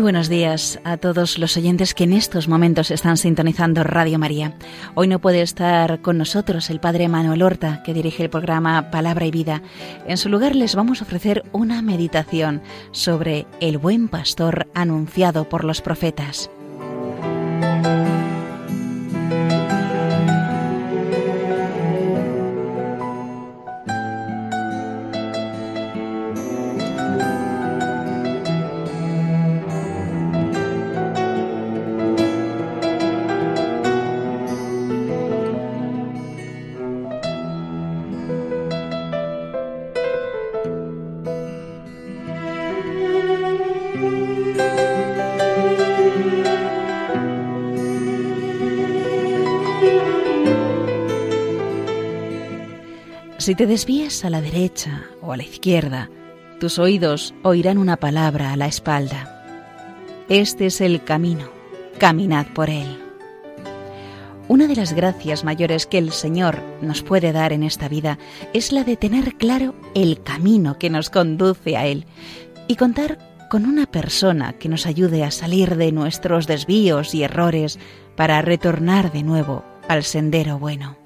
buenos días a todos los oyentes que en estos momentos están sintonizando Radio María. Hoy no puede estar con nosotros el Padre Manuel Horta, que dirige el programa Palabra y Vida. En su lugar les vamos a ofrecer una meditación sobre el buen pastor anunciado por los profetas. Si te desvías a la derecha o a la izquierda, tus oídos oirán una palabra a la espalda. Este es el camino, caminad por él. Una de las gracias mayores que el Señor nos puede dar en esta vida es la de tener claro el camino que nos conduce a Él y contar con una persona que nos ayude a salir de nuestros desvíos y errores para retornar de nuevo al sendero bueno.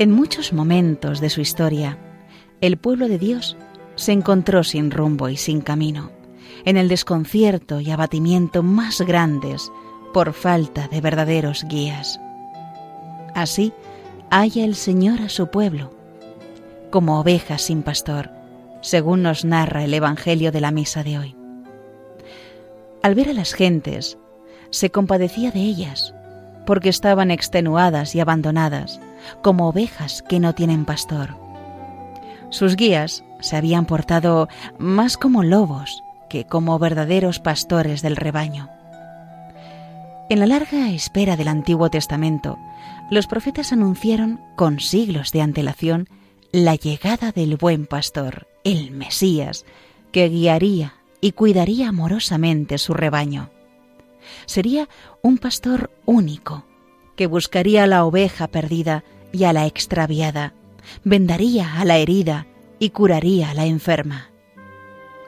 En muchos momentos de su historia, el pueblo de Dios se encontró sin rumbo y sin camino, en el desconcierto y abatimiento más grandes por falta de verdaderos guías. Así halla el Señor a su pueblo, como ovejas sin pastor, según nos narra el Evangelio de la misa de hoy. Al ver a las gentes, se compadecía de ellas, porque estaban extenuadas y abandonadas, como ovejas que no tienen pastor. Sus guías se habían portado más como lobos que como verdaderos pastores del rebaño. En la larga espera del Antiguo Testamento, los profetas anunciaron con siglos de antelación la llegada del buen pastor, el Mesías, que guiaría y cuidaría amorosamente su rebaño. Sería un pastor único, que buscaría a la oveja perdida y a la extraviada, vendaría a la herida y curaría a la enferma.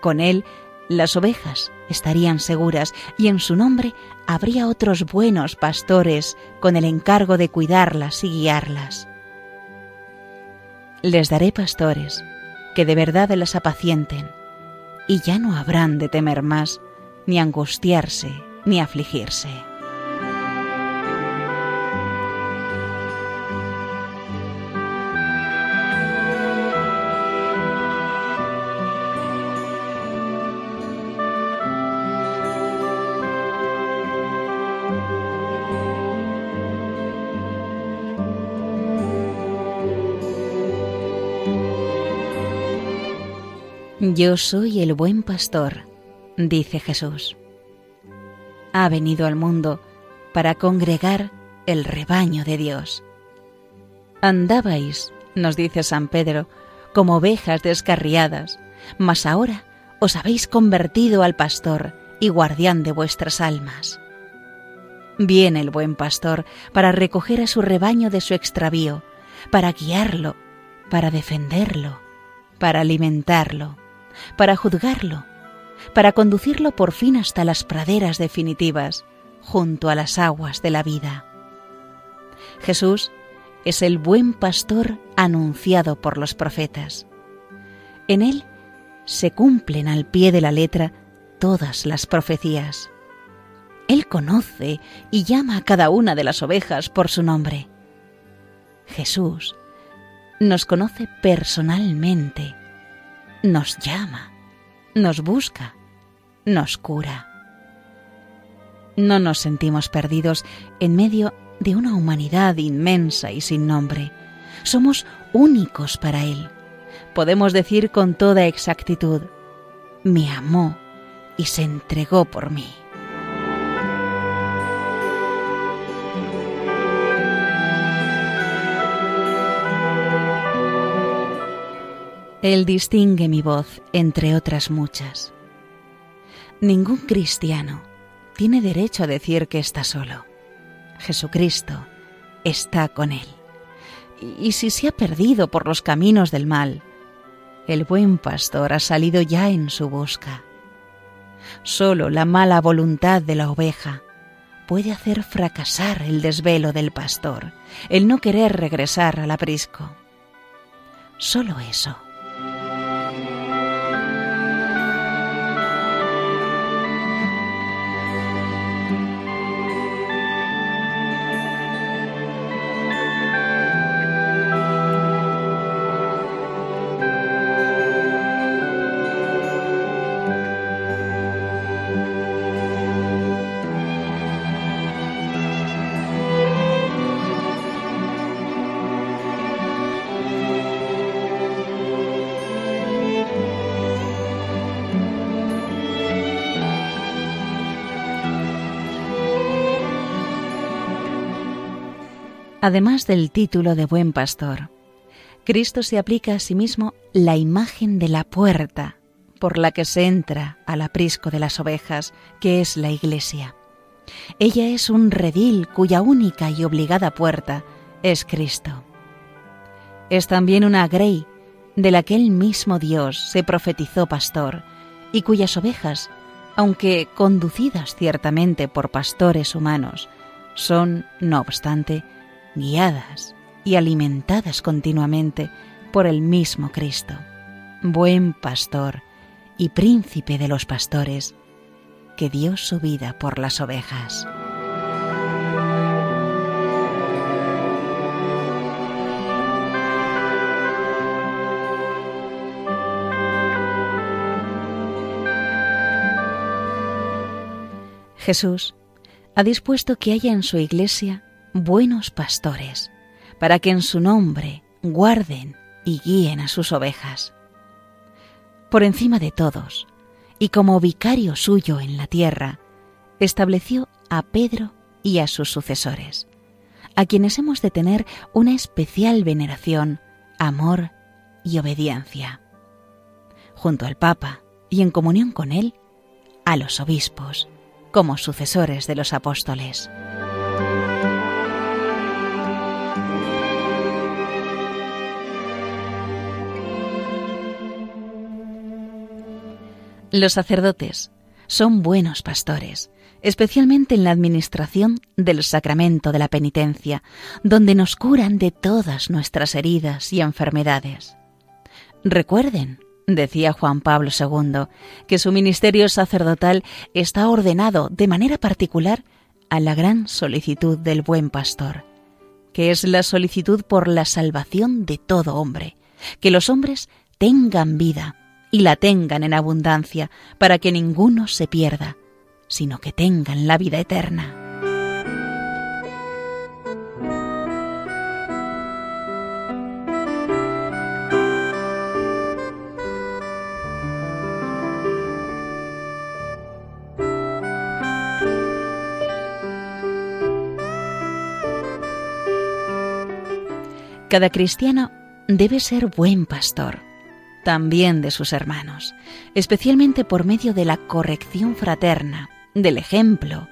Con él las ovejas estarían seguras y en su nombre habría otros buenos pastores con el encargo de cuidarlas y guiarlas. Les daré pastores que de verdad las apacienten, y ya no habrán de temer más, ni angustiarse, ni afligirse. Yo soy el buen pastor, dice Jesús. Ha venido al mundo para congregar el rebaño de Dios. Andabais, nos dice San Pedro, como ovejas descarriadas, mas ahora os habéis convertido al pastor y guardián de vuestras almas. Viene el buen pastor para recoger a su rebaño de su extravío, para guiarlo, para defenderlo, para alimentarlo para juzgarlo, para conducirlo por fin hasta las praderas definitivas, junto a las aguas de la vida. Jesús es el buen pastor anunciado por los profetas. En él se cumplen al pie de la letra todas las profecías. Él conoce y llama a cada una de las ovejas por su nombre. Jesús nos conoce personalmente nos llama, nos busca, nos cura. No nos sentimos perdidos en medio de una humanidad inmensa y sin nombre. Somos únicos para Él. Podemos decir con toda exactitud, me amó y se entregó por mí. Él distingue mi voz entre otras muchas. Ningún cristiano tiene derecho a decir que está solo. Jesucristo está con él. Y si se ha perdido por los caminos del mal, el buen pastor ha salido ya en su busca. Solo la mala voluntad de la oveja puede hacer fracasar el desvelo del pastor, el no querer regresar al aprisco. Solo eso. Además del título de buen pastor, Cristo se aplica a sí mismo la imagen de la puerta por la que se entra al aprisco de las ovejas, que es la Iglesia. Ella es un redil cuya única y obligada puerta es Cristo. Es también una grey de la que el mismo Dios se profetizó pastor y cuyas ovejas, aunque conducidas ciertamente por pastores humanos, son, no obstante, guiadas y alimentadas continuamente por el mismo Cristo, buen pastor y príncipe de los pastores, que dio su vida por las ovejas. Jesús ha dispuesto que haya en su iglesia buenos pastores, para que en su nombre guarden y guíen a sus ovejas. Por encima de todos, y como vicario suyo en la tierra, estableció a Pedro y a sus sucesores, a quienes hemos de tener una especial veneración, amor y obediencia. Junto al Papa y en comunión con él, a los obispos, como sucesores de los apóstoles. Los sacerdotes son buenos pastores, especialmente en la administración del sacramento de la penitencia, donde nos curan de todas nuestras heridas y enfermedades. Recuerden, decía Juan Pablo II, que su ministerio sacerdotal está ordenado de manera particular a la gran solicitud del buen pastor, que es la solicitud por la salvación de todo hombre, que los hombres tengan vida y la tengan en abundancia, para que ninguno se pierda, sino que tengan la vida eterna. Cada cristiano debe ser buen pastor también de sus hermanos, especialmente por medio de la corrección fraterna, del ejemplo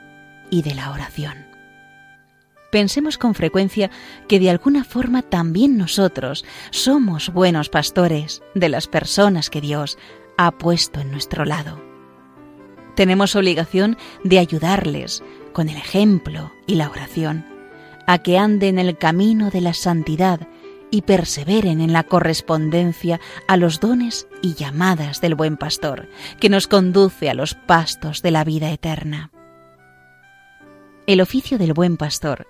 y de la oración. Pensemos con frecuencia que de alguna forma también nosotros somos buenos pastores de las personas que Dios ha puesto en nuestro lado. Tenemos obligación de ayudarles con el ejemplo y la oración a que anden en el camino de la santidad y perseveren en la correspondencia a los dones y llamadas del buen pastor, que nos conduce a los pastos de la vida eterna. El oficio del buen pastor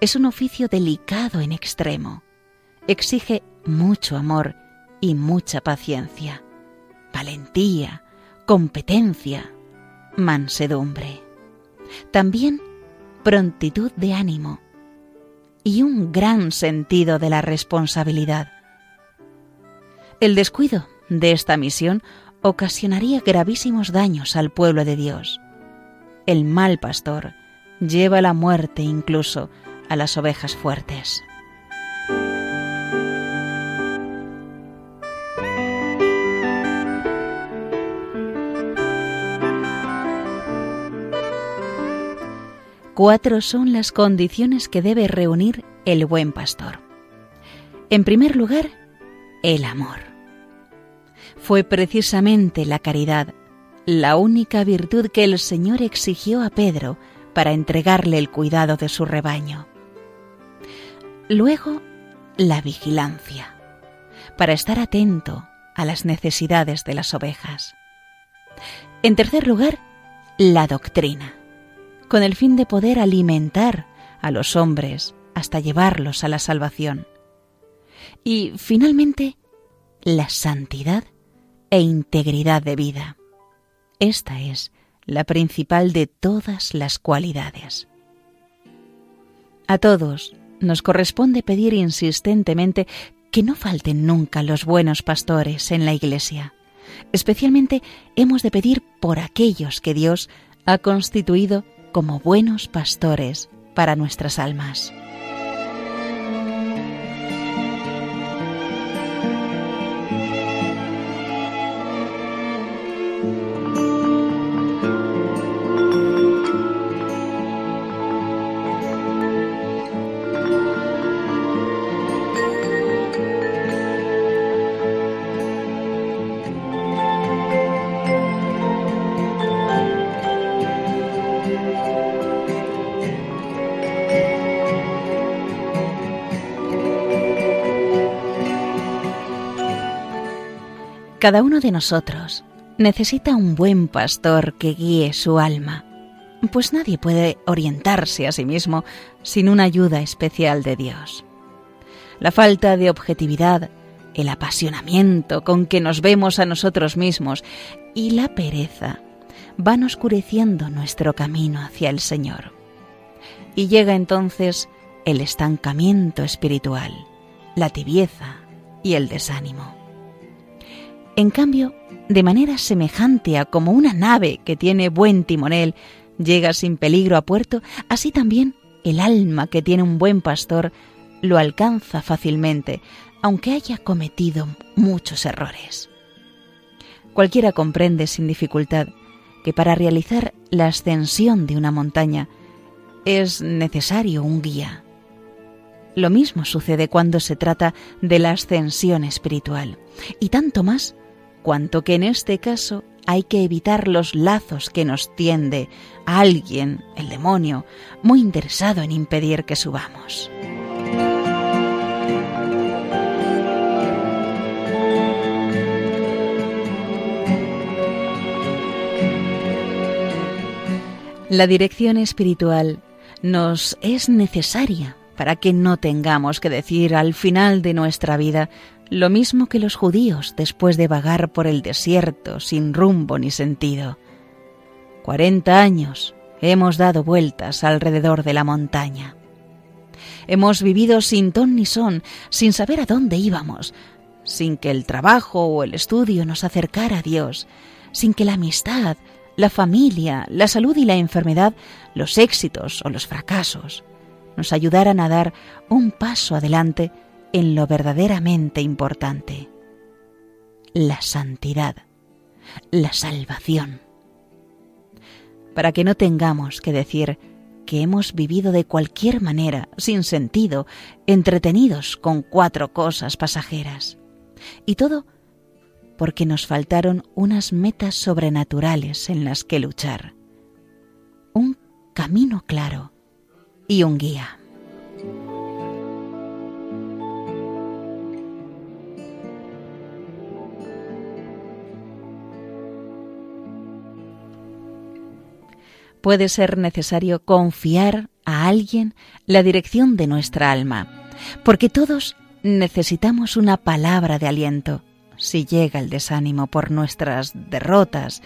es un oficio delicado en extremo. Exige mucho amor y mucha paciencia, valentía, competencia, mansedumbre. También prontitud de ánimo, y un gran sentido de la responsabilidad. El descuido de esta misión ocasionaría gravísimos daños al pueblo de Dios. El mal pastor lleva la muerte incluso a las ovejas fuertes. Cuatro son las condiciones que debe reunir el buen pastor. En primer lugar, el amor. Fue precisamente la caridad la única virtud que el Señor exigió a Pedro para entregarle el cuidado de su rebaño. Luego, la vigilancia, para estar atento a las necesidades de las ovejas. En tercer lugar, la doctrina, con el fin de poder alimentar a los hombres hasta llevarlos a la salvación. Y finalmente, la santidad e integridad de vida. Esta es la principal de todas las cualidades. A todos nos corresponde pedir insistentemente que no falten nunca los buenos pastores en la Iglesia. Especialmente hemos de pedir por aquellos que Dios ha constituido como buenos pastores para nuestras almas. Cada uno de nosotros necesita un buen pastor que guíe su alma, pues nadie puede orientarse a sí mismo sin una ayuda especial de Dios. La falta de objetividad, el apasionamiento con que nos vemos a nosotros mismos y la pereza van oscureciendo nuestro camino hacia el Señor. Y llega entonces el estancamiento espiritual, la tibieza y el desánimo. En cambio, de manera semejante a como una nave que tiene buen timonel llega sin peligro a puerto, así también el alma que tiene un buen pastor lo alcanza fácilmente, aunque haya cometido muchos errores. Cualquiera comprende sin dificultad que para realizar la ascensión de una montaña es necesario un guía. Lo mismo sucede cuando se trata de la ascensión espiritual, y tanto más cuanto que en este caso hay que evitar los lazos que nos tiende a alguien, el demonio, muy interesado en impedir que subamos. La dirección espiritual nos es necesaria para que no tengamos que decir al final de nuestra vida lo mismo que los judíos después de vagar por el desierto sin rumbo ni sentido. Cuarenta años hemos dado vueltas alrededor de la montaña. Hemos vivido sin ton ni son, sin saber a dónde íbamos, sin que el trabajo o el estudio nos acercara a Dios, sin que la amistad, la familia, la salud y la enfermedad, los éxitos o los fracasos, nos ayudaran a dar un paso adelante en lo verdaderamente importante, la santidad, la salvación. Para que no tengamos que decir que hemos vivido de cualquier manera, sin sentido, entretenidos con cuatro cosas pasajeras. Y todo porque nos faltaron unas metas sobrenaturales en las que luchar, un camino claro y un guía. Puede ser necesario confiar a alguien la dirección de nuestra alma, porque todos necesitamos una palabra de aliento si llega el desánimo por nuestras derrotas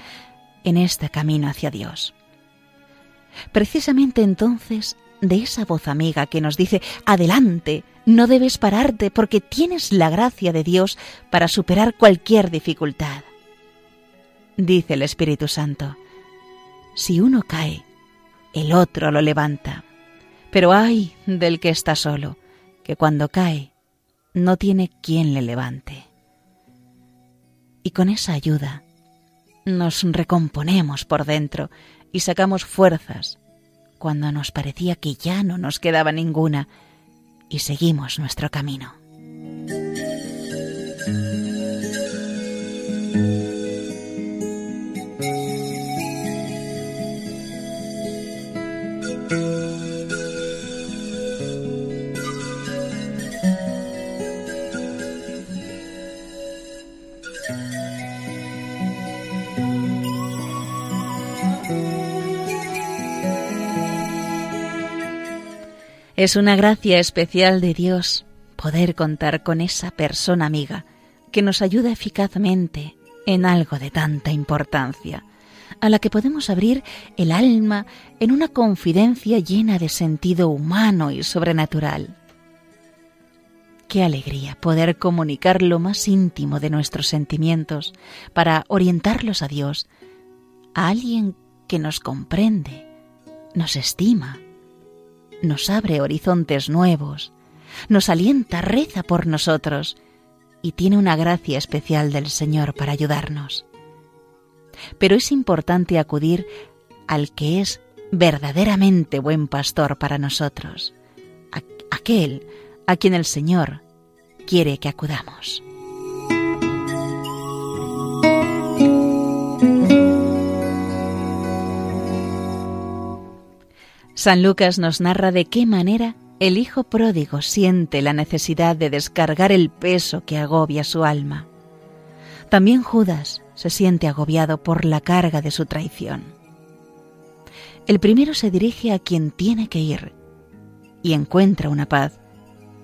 en este camino hacia Dios. Precisamente entonces, de esa voz amiga que nos dice, adelante, no debes pararte porque tienes la gracia de Dios para superar cualquier dificultad. Dice el Espíritu Santo, si uno cae, el otro lo levanta. Pero ay del que está solo, que cuando cae no tiene quien le levante. Y con esa ayuda nos recomponemos por dentro y sacamos fuerzas cuando nos parecía que ya no nos quedaba ninguna y seguimos nuestro camino. Es una gracia especial de Dios poder contar con esa persona amiga que nos ayuda eficazmente en algo de tanta importancia, a la que podemos abrir el alma en una confidencia llena de sentido humano y sobrenatural. Qué alegría poder comunicar lo más íntimo de nuestros sentimientos para orientarlos a Dios, a alguien que nos comprende, nos estima, nos abre horizontes nuevos, nos alienta, reza por nosotros y tiene una gracia especial del Señor para ayudarnos. Pero es importante acudir al que es verdaderamente buen pastor para nosotros, aquel a quien el Señor quiere que acudamos. San Lucas nos narra de qué manera el hijo pródigo siente la necesidad de descargar el peso que agobia su alma. También Judas se siente agobiado por la carga de su traición. El primero se dirige a quien tiene que ir y encuentra una paz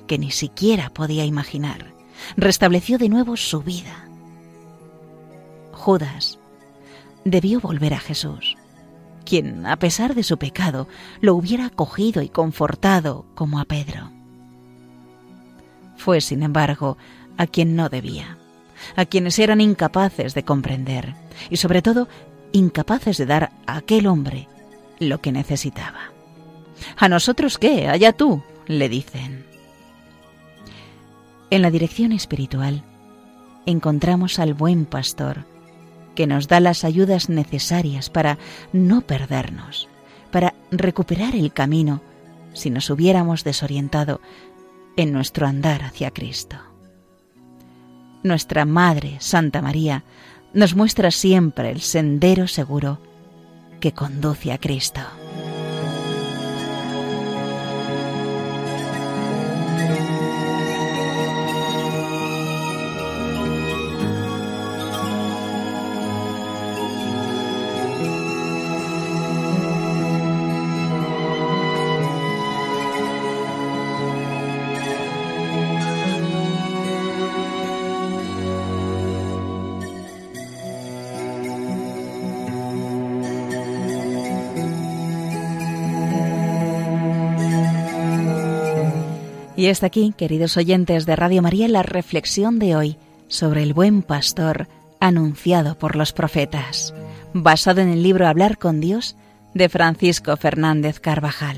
que ni siquiera podía imaginar. Restableció de nuevo su vida. Judas debió volver a Jesús quien, a pesar de su pecado, lo hubiera acogido y confortado como a Pedro. Fue, sin embargo, a quien no debía, a quienes eran incapaces de comprender y, sobre todo, incapaces de dar a aquel hombre lo que necesitaba. ¿A nosotros qué? Allá tú, le dicen. En la dirección espiritual encontramos al buen pastor, que nos da las ayudas necesarias para no perdernos, para recuperar el camino si nos hubiéramos desorientado en nuestro andar hacia Cristo. Nuestra Madre, Santa María, nos muestra siempre el sendero seguro que conduce a Cristo. Y hasta aquí, queridos oyentes de Radio María, la reflexión de hoy sobre el buen pastor anunciado por los profetas, basado en el libro Hablar con Dios de Francisco Fernández Carvajal.